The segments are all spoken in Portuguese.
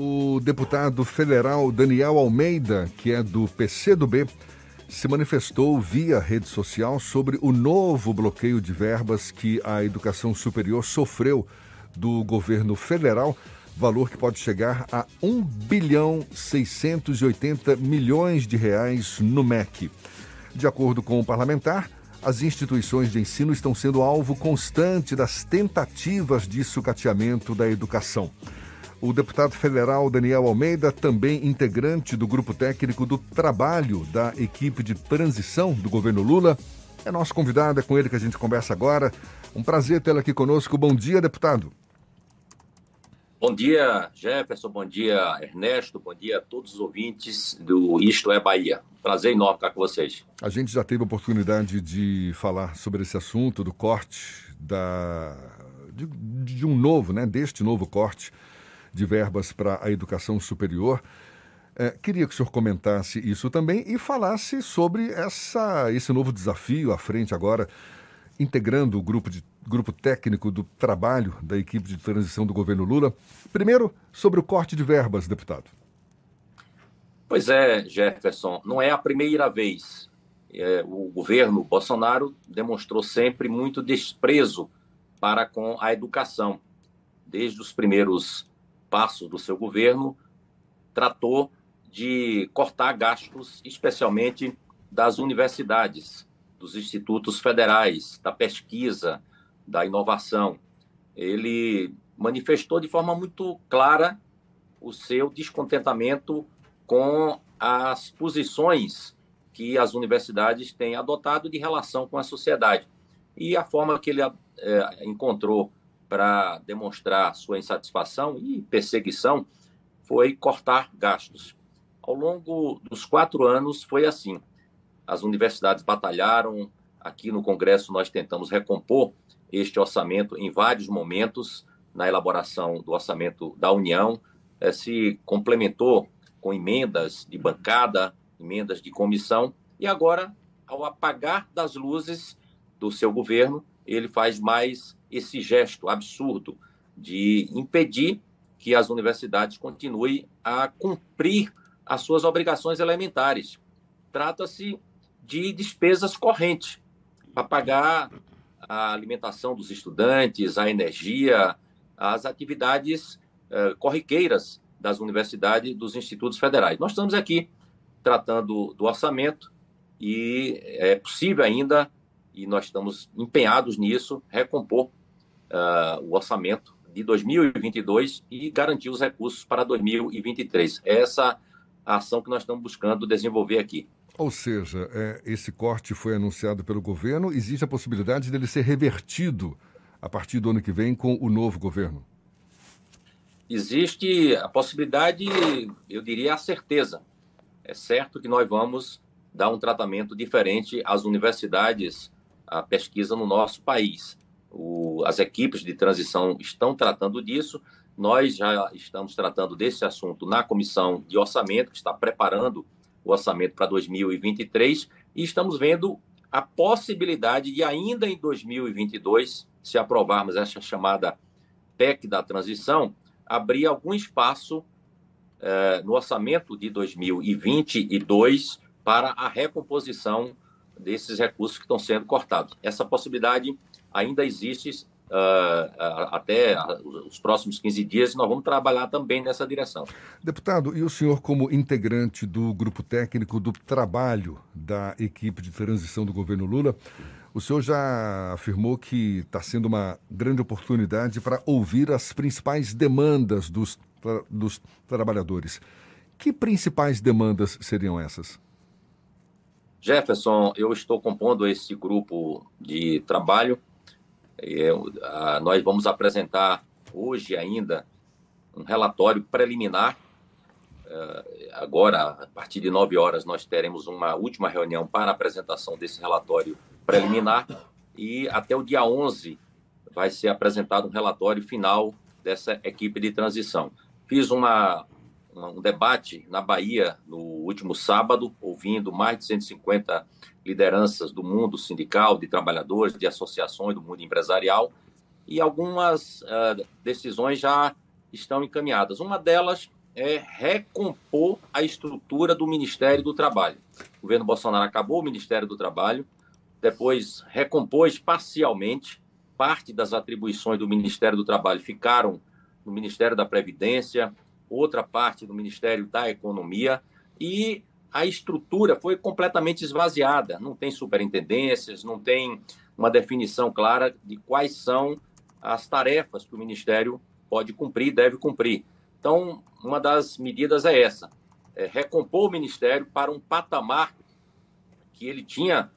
O deputado federal Daniel Almeida, que é do PCdoB, se manifestou via rede social sobre o novo bloqueio de verbas que a educação superior sofreu do governo federal, valor que pode chegar a 1 bilhão 680 milhões de reais no MEC. De acordo com o parlamentar, as instituições de ensino estão sendo alvo constante das tentativas de sucateamento da educação. O deputado federal Daniel Almeida, também integrante do grupo técnico do trabalho da equipe de transição do governo Lula, é nosso convidado, é com ele que a gente conversa agora. Um prazer tê-lo aqui conosco. Bom dia, deputado. Bom dia, Jefferson. Bom dia, Ernesto. Bom dia a todos os ouvintes do Isto é Bahia. Prazer enorme estar com vocês. A gente já teve a oportunidade de falar sobre esse assunto, do corte da, de, de um novo, né, deste novo corte de verbas para a educação superior. É, queria que o senhor comentasse isso também e falasse sobre essa, esse novo desafio à frente agora, integrando o grupo, de, grupo técnico do trabalho da equipe de transição do governo Lula. Primeiro, sobre o corte de verbas, deputado. Pois é, Jefferson, não é a primeira vez. É, o governo Bolsonaro demonstrou sempre muito desprezo para com a educação. Desde os primeiros passos do seu governo, tratou de cortar gastos, especialmente das universidades, dos institutos federais, da pesquisa, da inovação. Ele manifestou de forma muito clara o seu descontentamento com as posições que as universidades têm adotado de relação com a sociedade. E a forma que ele é, encontrou para demonstrar sua insatisfação e perseguição foi cortar gastos. Ao longo dos quatro anos foi assim. As universidades batalharam, aqui no Congresso nós tentamos recompor este orçamento em vários momentos na elaboração do orçamento da União, eh, se complementou com emendas de bancada, emendas de comissão, e agora, ao apagar das luzes do seu governo, ele faz mais esse gesto absurdo de impedir que as universidades continuem a cumprir as suas obrigações elementares. Trata-se de despesas correntes para pagar a alimentação dos estudantes, a energia, as atividades eh, corriqueiras das universidades, dos institutos federais. Nós estamos aqui tratando do orçamento e é possível ainda, e nós estamos empenhados nisso, recompor uh, o orçamento de 2022 e garantir os recursos para 2023. Essa a ação que nós estamos buscando desenvolver aqui. Ou seja, é, esse corte foi anunciado pelo governo, existe a possibilidade dele ser revertido a partir do ano que vem com o novo governo? Existe a possibilidade, eu diria a certeza. É certo que nós vamos dar um tratamento diferente às universidades, à pesquisa no nosso país. O, as equipes de transição estão tratando disso. Nós já estamos tratando desse assunto na comissão de orçamento, que está preparando o orçamento para 2023, e estamos vendo a possibilidade de, ainda em 2022, se aprovarmos essa chamada PEC da transição, abrir algum espaço eh, no orçamento de 2022 para a recomposição desses recursos que estão sendo cortados. Essa possibilidade ainda existe Uh, até os próximos 15 dias, nós vamos trabalhar também nessa direção. Deputado, e o senhor, como integrante do grupo técnico do trabalho da equipe de transição do governo Lula, o senhor já afirmou que está sendo uma grande oportunidade para ouvir as principais demandas dos, dos trabalhadores. Que principais demandas seriam essas? Jefferson, eu estou compondo esse grupo de trabalho eu, a, nós vamos apresentar hoje ainda um relatório preliminar. Uh, agora, a partir de nove horas, nós teremos uma última reunião para a apresentação desse relatório preliminar e até o dia 11 vai ser apresentado um relatório final dessa equipe de transição. Fiz uma, um debate na Bahia no último sábado, ouvindo mais de 150 lideranças do mundo sindical, de trabalhadores, de associações do mundo empresarial, e algumas uh, decisões já estão encaminhadas. Uma delas é recompor a estrutura do Ministério do Trabalho. O governo Bolsonaro acabou o Ministério do Trabalho, depois recompôs parcialmente, parte das atribuições do Ministério do Trabalho ficaram no Ministério da Previdência, outra parte no Ministério da Economia, e a estrutura foi completamente esvaziada. Não tem superintendências, não tem uma definição clara de quais são as tarefas que o Ministério pode cumprir, deve cumprir. Então, uma das medidas é essa: é recompor o Ministério para um patamar que ele tinha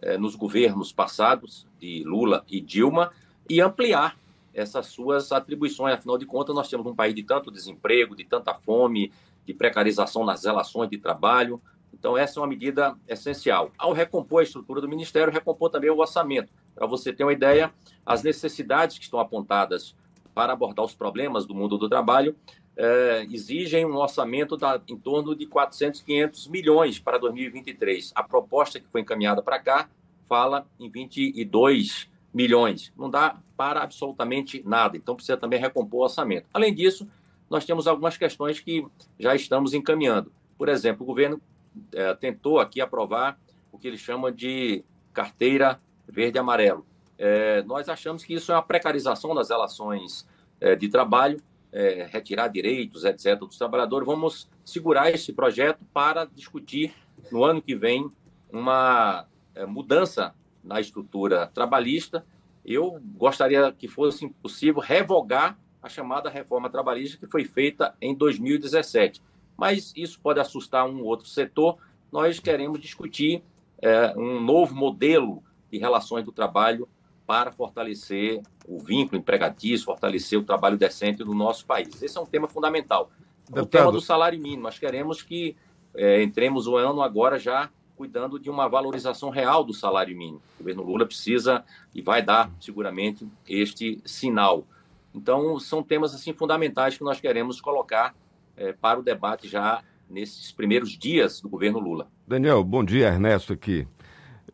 é, nos governos passados, de Lula e Dilma, e ampliar essas suas atribuições. Afinal de contas, nós temos um país de tanto desemprego, de tanta fome, de precarização nas relações de trabalho. Então, essa é uma medida essencial. Ao recompor a estrutura do Ministério, recompor também o orçamento. Para você ter uma ideia, as necessidades que estão apontadas para abordar os problemas do mundo do trabalho é, exigem um orçamento da, em torno de 400, 500 milhões para 2023. A proposta que foi encaminhada para cá fala em 22 milhões. Não dá para absolutamente nada. Então, precisa também recompor o orçamento. Além disso, nós temos algumas questões que já estamos encaminhando. Por exemplo, o governo é, tentou aqui aprovar o que ele chama de carteira verde-amarelo. É, nós achamos que isso é uma precarização das relações é, de trabalho, retirar direitos, etc., dos trabalhadores. Vamos segurar esse projeto para discutir no ano que vem uma mudança na estrutura trabalhista. Eu gostaria que fosse possível revogar a chamada reforma trabalhista que foi feita em 2017. Mas isso pode assustar um outro setor. Nós queremos discutir é, um novo modelo de relações do trabalho para fortalecer o vínculo empregatício, fortalecer o trabalho decente no nosso país. Esse é um tema fundamental. Deputado. O tema do salário mínimo. Nós queremos que é, entremos o ano agora já cuidando de uma valorização real do salário mínimo. O governo Lula precisa e vai dar seguramente este sinal. Então, são temas assim fundamentais que nós queremos colocar é, para o debate já nesses primeiros dias do governo Lula. Daniel, bom dia, Ernesto aqui.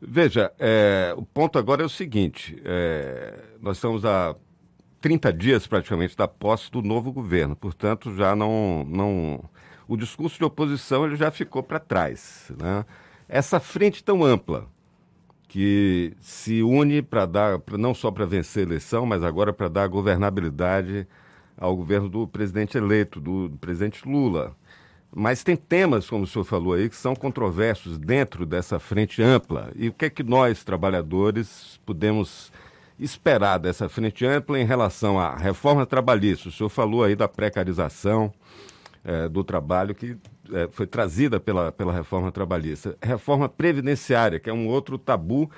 Veja, é, o ponto agora é o seguinte: é, nós estamos há 30 dias praticamente da posse do novo governo, portanto, já não. não o discurso de oposição ele já ficou para trás. Né? Essa frente tão ampla, que se une para dar, não só para vencer a eleição, mas agora para dar governabilidade ao governo do presidente eleito, do, do presidente Lula. Mas tem temas, como o senhor falou aí, que são controversos dentro dessa frente ampla. E o que é que nós, trabalhadores, podemos esperar dessa frente ampla em relação à reforma trabalhista? O senhor falou aí da precarização é, do trabalho que é, foi trazida pela, pela reforma trabalhista. Reforma previdenciária, que é um outro tabu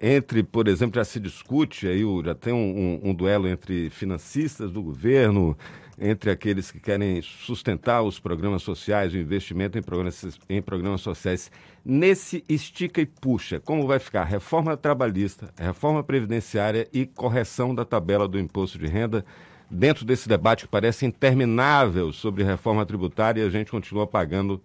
entre, por exemplo, já se discute aí, já tem um, um, um duelo entre financistas do governo, entre aqueles que querem sustentar os programas sociais, o investimento em programas, em programas sociais. Nesse estica e puxa, como vai ficar reforma trabalhista, reforma previdenciária e correção da tabela do imposto de renda? Dentro desse debate que parece interminável sobre reforma tributária, a gente continua pagando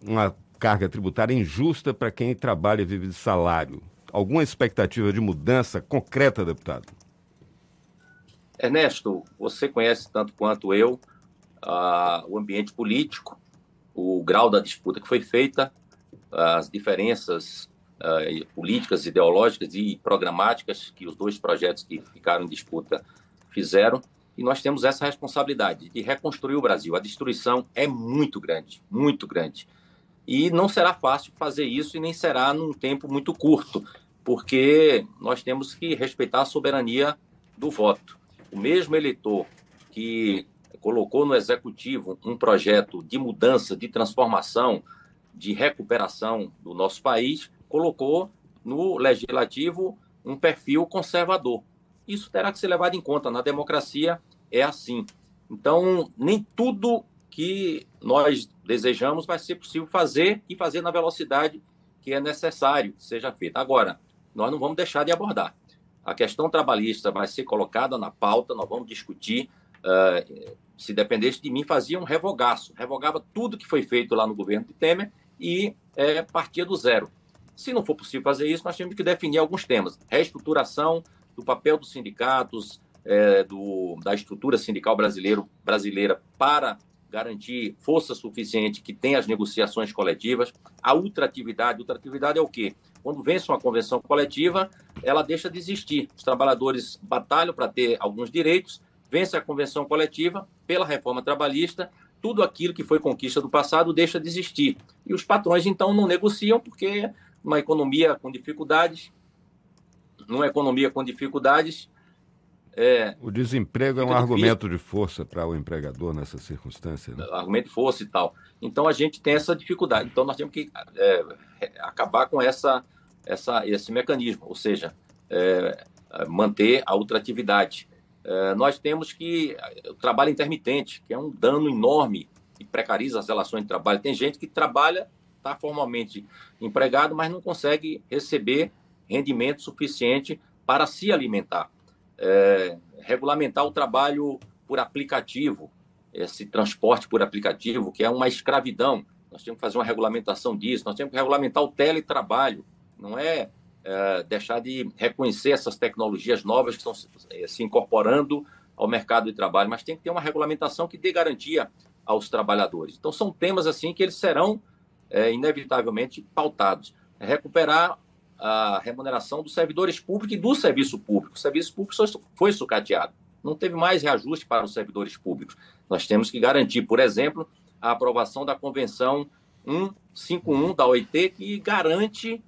uma carga tributária injusta para quem trabalha e vive de salário. Alguma expectativa de mudança concreta, deputado? Ernesto, você conhece tanto quanto eu uh, o ambiente político, o grau da disputa que foi feita, as diferenças uh, políticas, ideológicas e programáticas que os dois projetos que ficaram em disputa fizeram. E nós temos essa responsabilidade de reconstruir o Brasil. A destruição é muito grande, muito grande. E não será fácil fazer isso e nem será num tempo muito curto, porque nós temos que respeitar a soberania do voto o mesmo eleitor que colocou no executivo um projeto de mudança, de transformação, de recuperação do nosso país, colocou no legislativo um perfil conservador. Isso terá que ser levado em conta. Na democracia é assim. Então, nem tudo que nós desejamos vai ser possível fazer e fazer na velocidade que é necessário que seja feito. Agora, nós não vamos deixar de abordar. A questão trabalhista vai ser colocada na pauta, nós vamos discutir. Uh, se dependesse de mim, fazia um revogaço, revogava tudo que foi feito lá no governo de Temer e é, partia do zero. Se não for possível fazer isso, nós temos que definir alguns temas. Reestruturação do papel dos sindicatos, é, do, da estrutura sindical brasileiro, brasileira para garantir força suficiente que tenha as negociações coletivas. A ultratividade, ultratividade é o quê? Quando vence uma convenção coletiva, ela deixa de existir. Os trabalhadores batalham para ter alguns direitos, vence a convenção coletiva pela reforma trabalhista, tudo aquilo que foi conquista do passado deixa de existir. E os patrões, então, não negociam, porque uma economia com dificuldades, numa economia com dificuldades, é, o desemprego é um argumento de força para o empregador nessa circunstância. Né? Argumento de força e tal. Então a gente tem essa dificuldade. Então nós temos que é, acabar com essa, essa, esse mecanismo, ou seja, é, manter a ultratividade. É, nós temos que o trabalho intermitente, que é um dano enorme e precariza as relações de trabalho. Tem gente que trabalha, está formalmente empregado, mas não consegue receber rendimento suficiente para se alimentar é, regulamentar o trabalho por aplicativo, esse transporte por aplicativo, que é uma escravidão. Nós temos que fazer uma regulamentação disso, nós temos que regulamentar o teletrabalho, não é, é deixar de reconhecer essas tecnologias novas que estão se, é, se incorporando ao mercado de trabalho, mas tem que ter uma regulamentação que dê garantia aos trabalhadores. Então, são temas assim que eles serão é, inevitavelmente pautados. Recuperar a remuneração dos servidores públicos e do serviço público. O serviço público foi sucateado. Não teve mais reajuste para os servidores públicos. Nós temos que garantir, por exemplo, a aprovação da Convenção 151 da OIT, que garante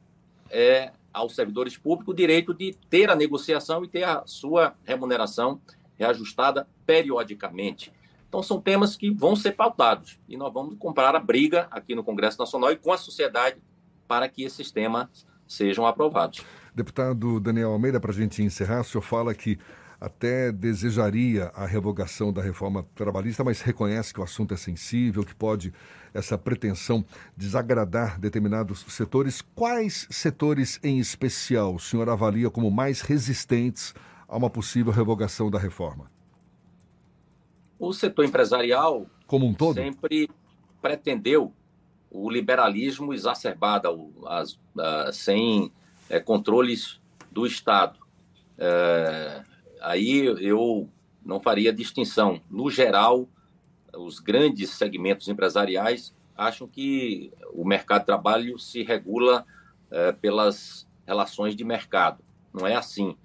é, aos servidores públicos o direito de ter a negociação e ter a sua remuneração reajustada periodicamente. Então, são temas que vão ser pautados e nós vamos comprar a briga aqui no Congresso Nacional e com a sociedade para que esses temas sejam aprovados. Deputado Daniel Almeida, para a gente encerrar, o senhor fala que até desejaria a revogação da reforma trabalhista, mas reconhece que o assunto é sensível, que pode essa pretensão desagradar determinados setores. Quais setores em especial o senhor avalia como mais resistentes a uma possível revogação da reforma? O setor empresarial como um todo sempre pretendeu o liberalismo exacerbado, as, sem é, controles do Estado. É, aí eu não faria distinção. No geral, os grandes segmentos empresariais acham que o mercado de trabalho se regula é, pelas relações de mercado. Não é assim.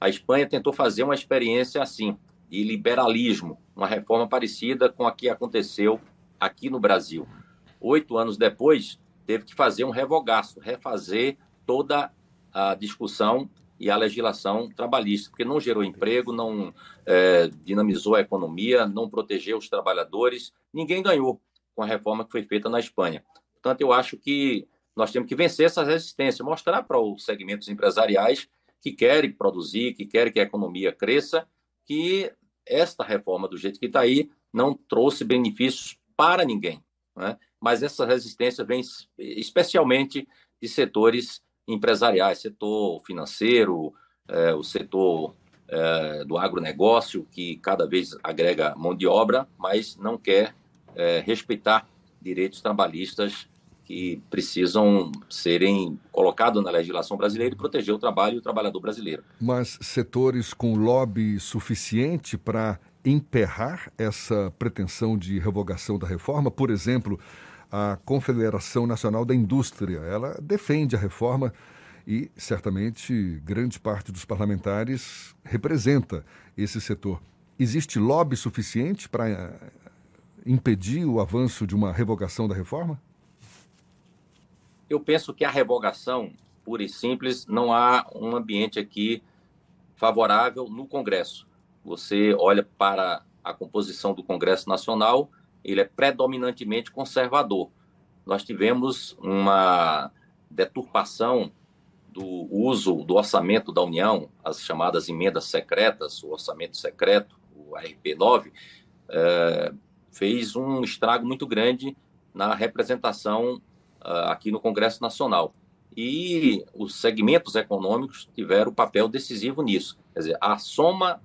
A Espanha tentou fazer uma experiência assim, de liberalismo, uma reforma parecida com a que aconteceu aqui no Brasil oito anos depois, teve que fazer um revogaço, refazer toda a discussão e a legislação trabalhista, porque não gerou emprego, não é, dinamizou a economia, não protegeu os trabalhadores, ninguém ganhou com a reforma que foi feita na Espanha. Portanto, eu acho que nós temos que vencer essa resistência, mostrar para os segmentos empresariais que querem produzir, que querem que a economia cresça, que esta reforma, do jeito que está aí, não trouxe benefícios para ninguém. Né? mas essa resistência vem especialmente de setores empresariais, setor financeiro, é, o setor é, do agronegócio, que cada vez agrega mão de obra, mas não quer é, respeitar direitos trabalhistas que precisam serem colocados na legislação brasileira e proteger o trabalho e o trabalhador brasileiro. Mas setores com lobby suficiente para emperrar essa pretensão de revogação da reforma, por exemplo, a Confederação Nacional da Indústria. Ela defende a reforma e, certamente, grande parte dos parlamentares representa esse setor. Existe lobby suficiente para eh, impedir o avanço de uma revogação da reforma? Eu penso que a revogação, pura e simples, não há um ambiente aqui favorável no Congresso. Você olha para a composição do Congresso Nacional, ele é predominantemente conservador. Nós tivemos uma deturpação do uso do orçamento da União, as chamadas emendas secretas, o orçamento secreto, o ARP9, é, fez um estrago muito grande na representação uh, aqui no Congresso Nacional. E os segmentos econômicos tiveram papel decisivo nisso. Quer dizer, a soma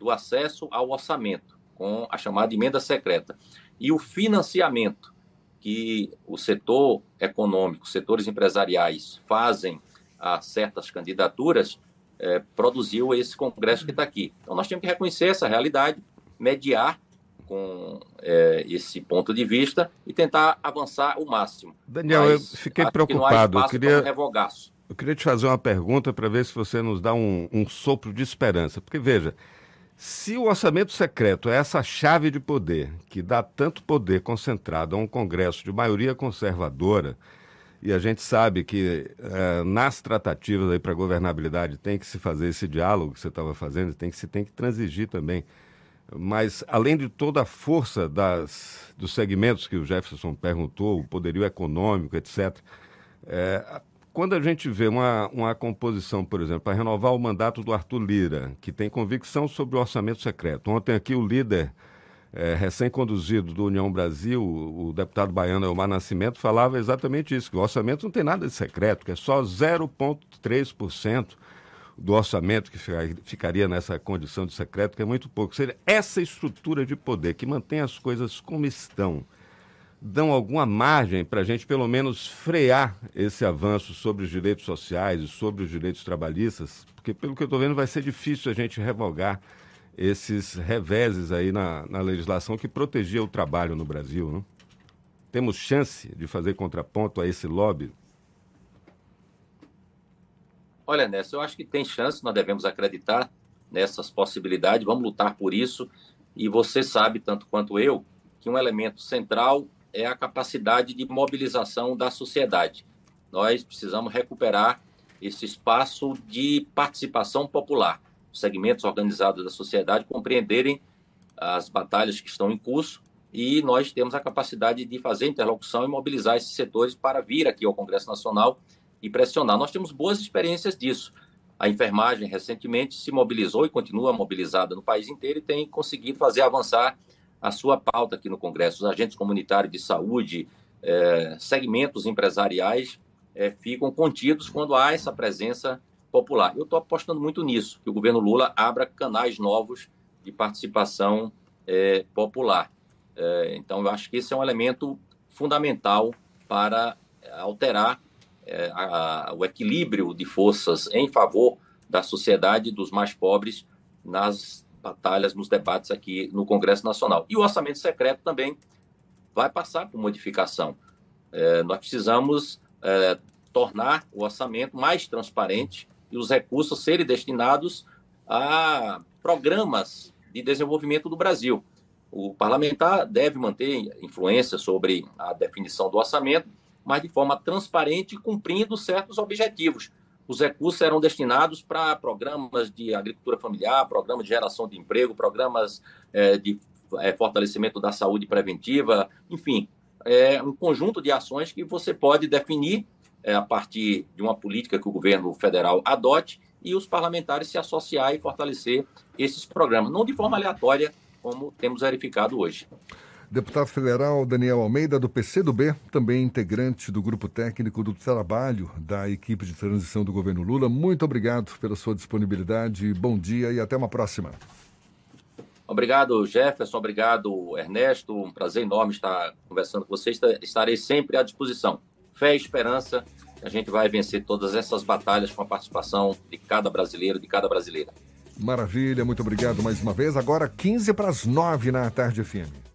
do acesso ao orçamento, com a chamada emenda secreta, e o financiamento que o setor econômico, setores empresariais fazem a certas candidaturas, é, produziu esse congresso que está aqui. Então, nós temos que reconhecer essa realidade, mediar com é, esse ponto de vista e tentar avançar o máximo. Daniel, Mas, eu fiquei preocupado. Eu queria, eu queria te fazer uma pergunta para ver se você nos dá um, um sopro de esperança. Porque, veja, se o orçamento secreto é essa chave de poder que dá tanto poder concentrado a um Congresso de maioria conservadora, e a gente sabe que é, nas tratativas para a governabilidade tem que se fazer esse diálogo que você estava fazendo, tem que se tem que transigir também. Mas, além de toda a força das, dos segmentos que o Jefferson perguntou, o poderio econômico, etc., é, quando a gente vê uma, uma composição, por exemplo, para renovar o mandato do Arthur Lira, que tem convicção sobre o orçamento secreto. Ontem aqui o líder é, recém-conduzido do União Brasil, o deputado baiano Elmar Nascimento, falava exatamente isso, que o orçamento não tem nada de secreto, que é só 0,3% do orçamento que ficaria nessa condição de secreto, que é muito pouco. Seja, essa estrutura de poder que mantém as coisas como estão, dão alguma margem para a gente, pelo menos, frear esse avanço sobre os direitos sociais e sobre os direitos trabalhistas? Porque, pelo que eu estou vendo, vai ser difícil a gente revogar esses reveses aí na, na legislação que protegia o trabalho no Brasil. Não? Temos chance de fazer contraponto a esse lobby? Olha, Nessa, eu acho que tem chance, nós devemos acreditar nessas possibilidades, vamos lutar por isso. E você sabe, tanto quanto eu, que um elemento central é a capacidade de mobilização da sociedade. Nós precisamos recuperar esse espaço de participação popular segmentos organizados da sociedade compreenderem as batalhas que estão em curso e nós temos a capacidade de fazer interlocução e mobilizar esses setores para vir aqui ao Congresso Nacional e pressionar. Nós temos boas experiências disso. A enfermagem recentemente se mobilizou e continua mobilizada no país inteiro e tem conseguido fazer avançar a sua pauta aqui no Congresso. Os agentes comunitários de saúde, eh, segmentos empresariais eh, ficam contidos quando há essa presença popular. Eu estou apostando muito nisso, que o governo Lula abra canais novos de participação é, popular. É, então, eu acho que esse é um elemento fundamental para alterar é, a, o equilíbrio de forças em favor da sociedade dos mais pobres nas batalhas, nos debates aqui no Congresso Nacional. E o orçamento secreto também vai passar por modificação. É, nós precisamos é, tornar o orçamento mais transparente, e os recursos serem destinados a programas de desenvolvimento do Brasil. O parlamentar deve manter influência sobre a definição do orçamento, mas de forma transparente e cumprindo certos objetivos. Os recursos serão destinados para programas de agricultura familiar, programas de geração de emprego, programas é, de é, fortalecimento da saúde preventiva, enfim, é um conjunto de ações que você pode definir é, a partir de uma política que o governo federal adote e os parlamentares se associar e fortalecer esses programas, não de forma aleatória, como temos verificado hoje. Deputado federal Daniel Almeida, do PCdoB, também integrante do grupo técnico do trabalho da equipe de transição do governo Lula, muito obrigado pela sua disponibilidade, bom dia e até uma próxima. Obrigado, Jefferson, obrigado, Ernesto, um prazer enorme estar conversando com vocês, estarei sempre à disposição fé e esperança a gente vai vencer todas essas batalhas com a participação de cada brasileiro, de cada brasileira. Maravilha, muito obrigado mais uma vez. Agora 15 para as 9 na tarde FM.